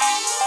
Bye.